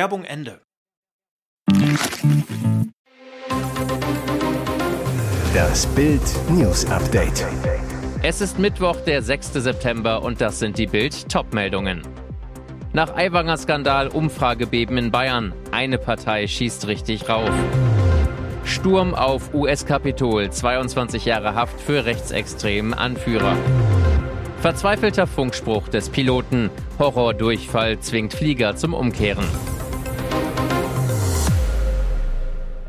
Werbung Ende. Das Bild News Update. Es ist Mittwoch, der 6. September und das sind die Bild Topmeldungen. Nach Aiwanger Skandal Umfragebeben in Bayern. Eine Partei schießt richtig rauf. Sturm auf US-Kapitol, 22 Jahre Haft für rechtsextremen Anführer. Verzweifelter Funkspruch des Piloten. Horrordurchfall zwingt Flieger zum Umkehren.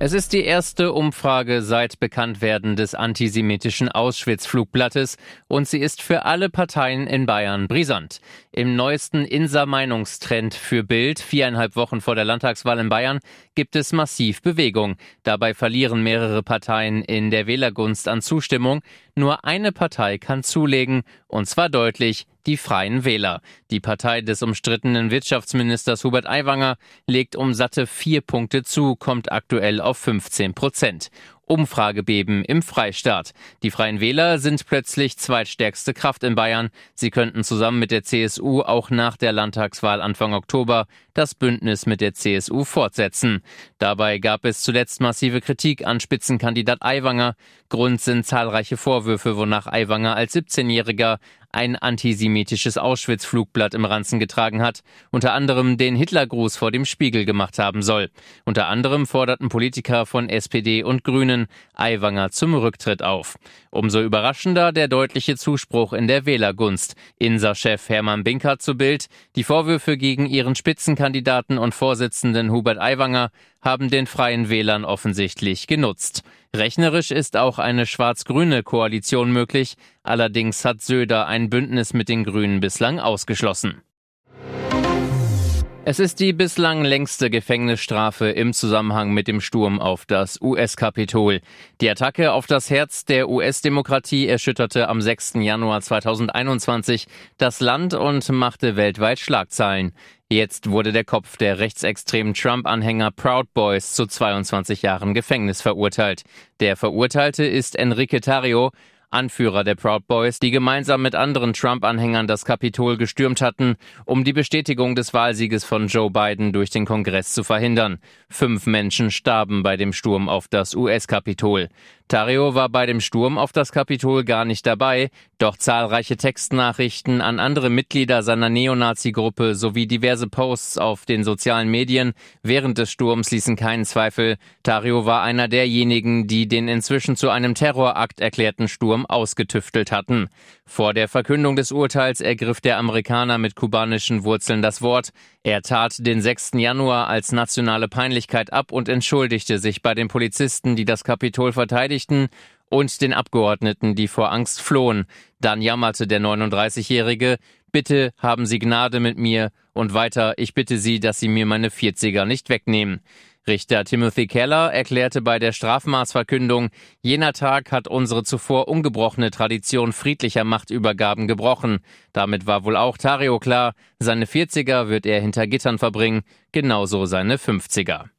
Es ist die erste Umfrage seit Bekanntwerden des antisemitischen Auschwitz-Flugblattes und sie ist für alle Parteien in Bayern brisant. Im neuesten Insa-Meinungstrend für Bild, viereinhalb Wochen vor der Landtagswahl in Bayern, gibt es massiv Bewegung. Dabei verlieren mehrere Parteien in der Wählergunst an Zustimmung. Nur eine Partei kann zulegen, und zwar deutlich, die Freien Wähler. Die Partei des umstrittenen Wirtschaftsministers Hubert Aiwanger legt um satte vier Punkte zu, kommt aktuell auf 15 Prozent. Umfragebeben im Freistaat. Die Freien Wähler sind plötzlich zweitstärkste Kraft in Bayern. Sie könnten zusammen mit der CSU auch nach der Landtagswahl Anfang Oktober das Bündnis mit der CSU fortsetzen. Dabei gab es zuletzt massive Kritik an Spitzenkandidat Aiwanger. Grund sind zahlreiche Vorwürfe, wonach Aiwanger als 17-Jähriger ein antisemitisches Auschwitz-Flugblatt im Ranzen getragen hat, unter anderem den Hitlergruß vor dem Spiegel gemacht haben soll. Unter anderem forderten Politiker von SPD und Grünen Aiwanger zum Rücktritt auf. Umso überraschender der deutliche Zuspruch in der Wählergunst. Insa-Chef Hermann Binkert zu Bild. Die Vorwürfe gegen ihren Spitzenkandidaten und Vorsitzenden Hubert Aiwanger haben den Freien Wählern offensichtlich genutzt. Rechnerisch ist auch eine schwarz-grüne Koalition möglich, allerdings hat Söder ein Bündnis mit den Grünen bislang ausgeschlossen. Es ist die bislang längste Gefängnisstrafe im Zusammenhang mit dem Sturm auf das US-Kapitol. Die Attacke auf das Herz der US-Demokratie erschütterte am 6. Januar 2021 das Land und machte weltweit Schlagzeilen. Jetzt wurde der Kopf der rechtsextremen Trump-Anhänger Proud Boys zu 22 Jahren Gefängnis verurteilt. Der Verurteilte ist Enrique Tario, Anführer der Proud Boys, die gemeinsam mit anderen Trump-Anhängern das Kapitol gestürmt hatten, um die Bestätigung des Wahlsieges von Joe Biden durch den Kongress zu verhindern. Fünf Menschen starben bei dem Sturm auf das US-Kapitol. Tario war bei dem Sturm auf das Kapitol gar nicht dabei, doch zahlreiche Textnachrichten an andere Mitglieder seiner Neonazi-Gruppe sowie diverse Posts auf den sozialen Medien während des Sturms ließen keinen Zweifel, Tario war einer derjenigen, die den inzwischen zu einem Terrorakt erklärten Sturm ausgetüftelt hatten. Vor der Verkündung des Urteils ergriff der Amerikaner mit kubanischen Wurzeln das Wort. Er tat den 6. Januar als nationale Peinlichkeit ab und entschuldigte sich bei den Polizisten, die das Kapitol verteidigten, und den Abgeordneten, die vor Angst flohen. Dann jammerte der 39-Jährige, bitte haben Sie Gnade mit mir und weiter, ich bitte Sie, dass Sie mir meine 40er nicht wegnehmen. Richter Timothy Keller erklärte bei der Strafmaßverkündung, jener Tag hat unsere zuvor ungebrochene Tradition friedlicher Machtübergaben gebrochen. Damit war wohl auch Tario klar, seine 40er wird er hinter Gittern verbringen, genauso seine 50er.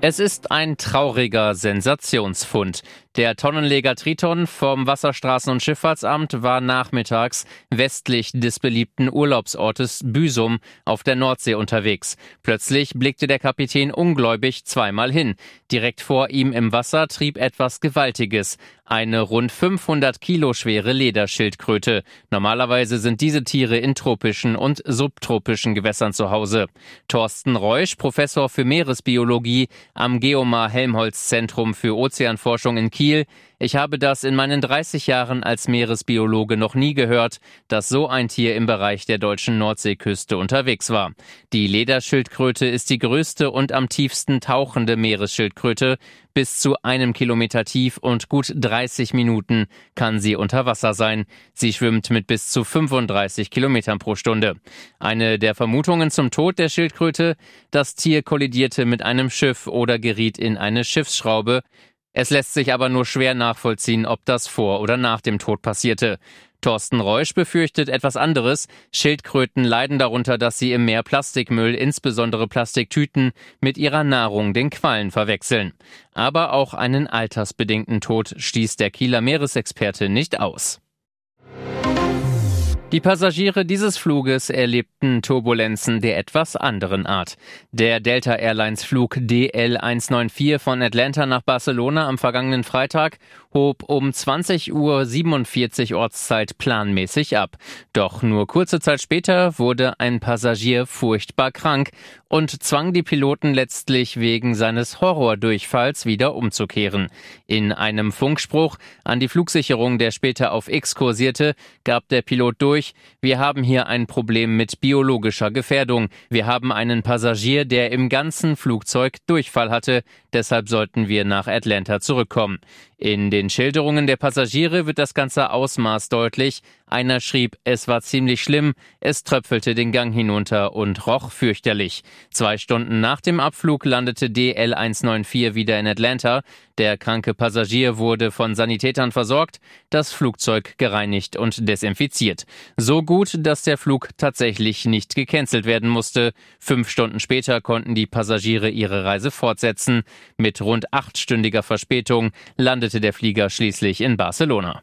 Es ist ein trauriger Sensationsfund. Der Tonnenleger Triton vom Wasserstraßen- und Schifffahrtsamt war nachmittags westlich des beliebten Urlaubsortes Büsum auf der Nordsee unterwegs. Plötzlich blickte der Kapitän ungläubig zweimal hin. Direkt vor ihm im Wasser trieb etwas Gewaltiges. Eine rund 500 Kilo schwere Lederschildkröte. Normalerweise sind diese Tiere in tropischen und subtropischen Gewässern zu Hause. Thorsten Reusch, Professor für Meeresbiologie am Geomar Helmholtz Zentrum für Ozeanforschung in Kiel. Ich habe das in meinen 30 Jahren als Meeresbiologe noch nie gehört, dass so ein Tier im Bereich der deutschen Nordseeküste unterwegs war. Die Lederschildkröte ist die größte und am tiefsten tauchende Meeresschildkröte. Bis zu einem Kilometer tief und gut 30 Minuten kann sie unter Wasser sein. Sie schwimmt mit bis zu 35 Kilometern pro Stunde. Eine der Vermutungen zum Tod der Schildkröte, das Tier kollidierte mit einem Schiff oder geriet in eine Schiffsschraube. Es lässt sich aber nur schwer nachvollziehen, ob das vor oder nach dem Tod passierte. Thorsten Reusch befürchtet etwas anderes. Schildkröten leiden darunter, dass sie im Meer Plastikmüll, insbesondere Plastiktüten, mit ihrer Nahrung den Quallen verwechseln. Aber auch einen altersbedingten Tod stieß der Kieler Meeresexperte nicht aus. Die Passagiere dieses Fluges erlebten Turbulenzen der etwas anderen Art. Der Delta Airlines Flug DL194 von Atlanta nach Barcelona am vergangenen Freitag hob um 20.47 Uhr Ortszeit planmäßig ab. Doch nur kurze Zeit später wurde ein Passagier furchtbar krank und zwang die Piloten letztlich wegen seines Horrordurchfalls wieder umzukehren. In einem Funkspruch an die Flugsicherung, der später auf X kursierte, gab der Pilot durch, wir haben hier ein Problem mit biologischer Gefährdung. Wir haben einen Passagier, der im ganzen Flugzeug Durchfall hatte, deshalb sollten wir nach Atlanta zurückkommen. In den Schilderungen der Passagiere wird das ganze Ausmaß deutlich. Einer schrieb, es war ziemlich schlimm, es tröpfelte den Gang hinunter und roch fürchterlich. Zwei Stunden nach dem Abflug landete DL 194 wieder in Atlanta. Der kranke Passagier wurde von Sanitätern versorgt, das Flugzeug gereinigt und desinfiziert. So gut, dass der Flug tatsächlich nicht gecancelt werden musste. Fünf Stunden später konnten die Passagiere ihre Reise fortsetzen. Mit rund achtstündiger Verspätung landete der Flieger schließlich in Barcelona.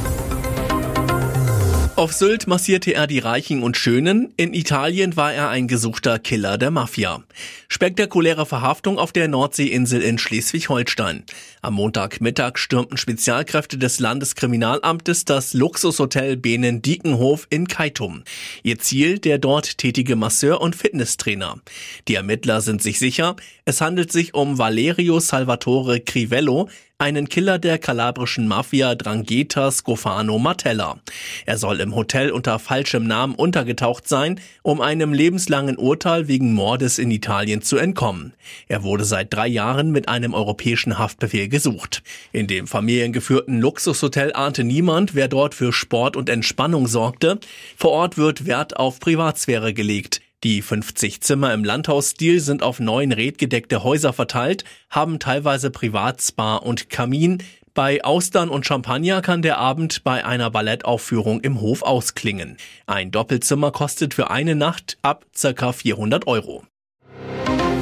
Auf Sylt massierte er die Reichen und Schönen, in Italien war er ein gesuchter Killer der Mafia. Spektakuläre Verhaftung auf der Nordseeinsel in Schleswig-Holstein. Am Montagmittag stürmten Spezialkräfte des Landeskriminalamtes das Luxushotel Benen Diekenhof in Keitum. Ihr Ziel der dort tätige Masseur und Fitnesstrainer. Die Ermittler sind sich sicher, es handelt sich um Valerio Salvatore Crivello, einen Killer der kalabrischen Mafia Drangheta Scofano Martella. Er soll im Hotel unter falschem Namen untergetaucht sein, um einem lebenslangen Urteil wegen Mordes in Italien zu entkommen. Er wurde seit drei Jahren mit einem europäischen Haftbefehl gesucht. In dem familiengeführten Luxushotel ahnte niemand, wer dort für Sport und Entspannung sorgte. Vor Ort wird Wert auf Privatsphäre gelegt. Die 50 Zimmer im Landhausstil sind auf neun redgedeckte Häuser verteilt, haben teilweise Privatspa und Kamin. Bei Austern und Champagner kann der Abend bei einer Ballettaufführung im Hof ausklingen. Ein Doppelzimmer kostet für eine Nacht ab ca. 400 Euro.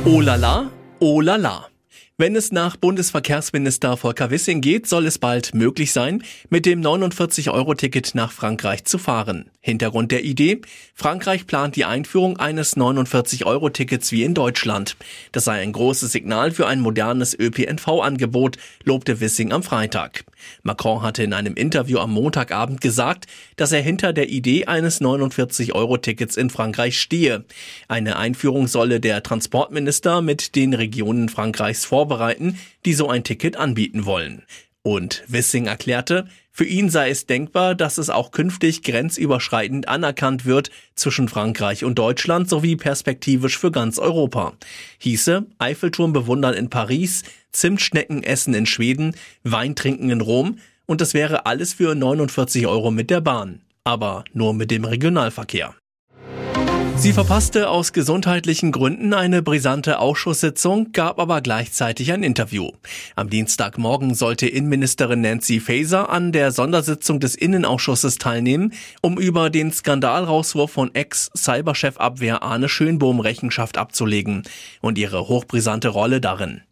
Oh la la, oh la la. Wenn es nach Bundesverkehrsminister Volker Wissing geht, soll es bald möglich sein, mit dem 49-Euro-Ticket nach Frankreich zu fahren. Hintergrund der Idee? Frankreich plant die Einführung eines 49-Euro-Tickets wie in Deutschland. Das sei ein großes Signal für ein modernes ÖPNV-Angebot, lobte Wissing am Freitag. Macron hatte in einem Interview am Montagabend gesagt, dass er hinter der Idee eines 49-Euro-Tickets in Frankreich stehe. Eine Einführung solle der Transportminister mit den Regionen Frankreichs vorbereiten, die so ein Ticket anbieten wollen. Und Wissing erklärte, für ihn sei es denkbar, dass es auch künftig grenzüberschreitend anerkannt wird zwischen Frankreich und Deutschland sowie perspektivisch für ganz Europa. Hieße Eiffelturm bewundern in Paris, Zimtschnecken essen in Schweden, Wein trinken in Rom und das wäre alles für 49 Euro mit der Bahn. Aber nur mit dem Regionalverkehr. Sie verpasste aus gesundheitlichen Gründen eine brisante Ausschusssitzung, gab aber gleichzeitig ein Interview. Am Dienstagmorgen sollte Innenministerin Nancy Faeser an der Sondersitzung des Innenausschusses teilnehmen, um über den Skandalrauswurf von Ex-Cyberchef-Abwehr Arne Schönbohm Rechenschaft abzulegen und ihre hochbrisante Rolle darin.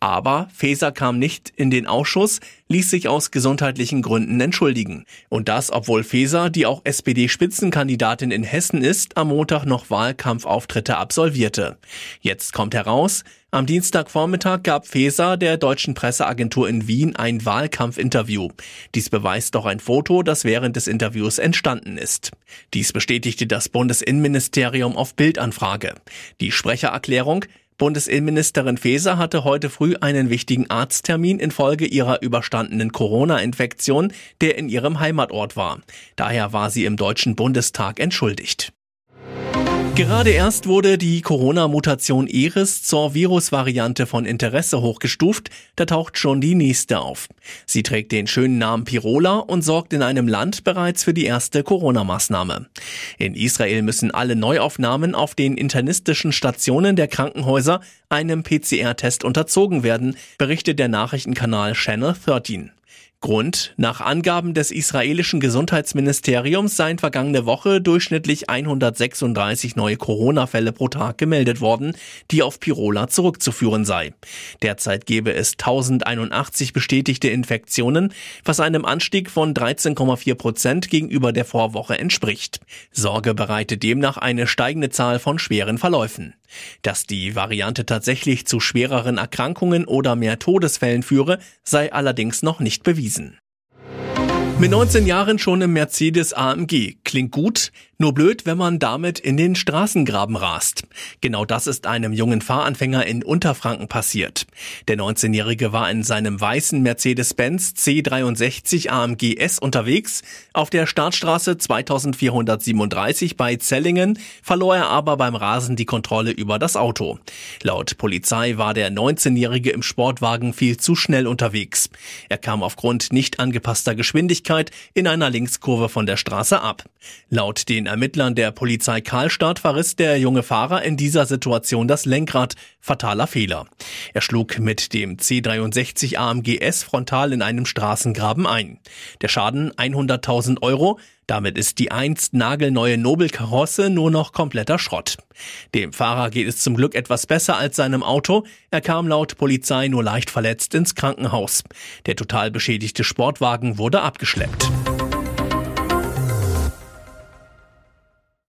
Aber Faeser kam nicht in den Ausschuss, ließ sich aus gesundheitlichen Gründen entschuldigen. Und das, obwohl Faeser, die auch SPD-Spitzenkandidatin in Hessen ist, am Montag noch Wahlkampfauftritte absolvierte. Jetzt kommt heraus, am Dienstagvormittag gab Faeser der deutschen Presseagentur in Wien ein Wahlkampfinterview. Dies beweist doch ein Foto, das während des Interviews entstanden ist. Dies bestätigte das Bundesinnenministerium auf Bildanfrage. Die Sprechererklärung Bundesinnenministerin Faeser hatte heute früh einen wichtigen Arzttermin infolge ihrer überstandenen Corona-Infektion, der in ihrem Heimatort war. Daher war sie im Deutschen Bundestag entschuldigt. Gerade erst wurde die Corona-Mutation Eris zur Virusvariante von Interesse hochgestuft, da taucht schon die nächste auf. Sie trägt den schönen Namen Pirola und sorgt in einem Land bereits für die erste Corona-Maßnahme. In Israel müssen alle Neuaufnahmen auf den internistischen Stationen der Krankenhäuser einem PCR-Test unterzogen werden, berichtet der Nachrichtenkanal Channel 13. Grund, nach Angaben des israelischen Gesundheitsministeriums seien vergangene Woche durchschnittlich 136 neue Corona-Fälle pro Tag gemeldet worden, die auf Pirola zurückzuführen sei. Derzeit gebe es 1081 bestätigte Infektionen, was einem Anstieg von 13,4 Prozent gegenüber der Vorwoche entspricht. Sorge bereitet demnach eine steigende Zahl von schweren Verläufen. Dass die Variante tatsächlich zu schwereren Erkrankungen oder mehr Todesfällen führe, sei allerdings noch nicht bewiesen. Mit 19 Jahren schon im Mercedes AMG. Klingt gut, nur blöd, wenn man damit in den Straßengraben rast. Genau das ist einem jungen Fahranfänger in Unterfranken passiert. Der 19-Jährige war in seinem weißen Mercedes-Benz C63 AMG S unterwegs. Auf der Startstraße 2437 bei Zellingen verlor er aber beim Rasen die Kontrolle über das Auto. Laut Polizei war der 19-Jährige im Sportwagen viel zu schnell unterwegs. Er kam aufgrund nicht angepasster Geschwindigkeit in einer Linkskurve von der Straße ab. Laut den Ermittlern der Polizei Karlstadt verriss der junge Fahrer in dieser Situation das Lenkrad. Fataler Fehler. Er schlug mit dem C63 AMG S frontal in einem Straßengraben ein. Der Schaden 100.000 Euro. Damit ist die einst nagelneue Nobelkarosse nur noch kompletter Schrott. Dem Fahrer geht es zum Glück etwas besser als seinem Auto. Er kam laut Polizei nur leicht verletzt ins Krankenhaus. Der total beschädigte Sportwagen wurde abgeschleppt.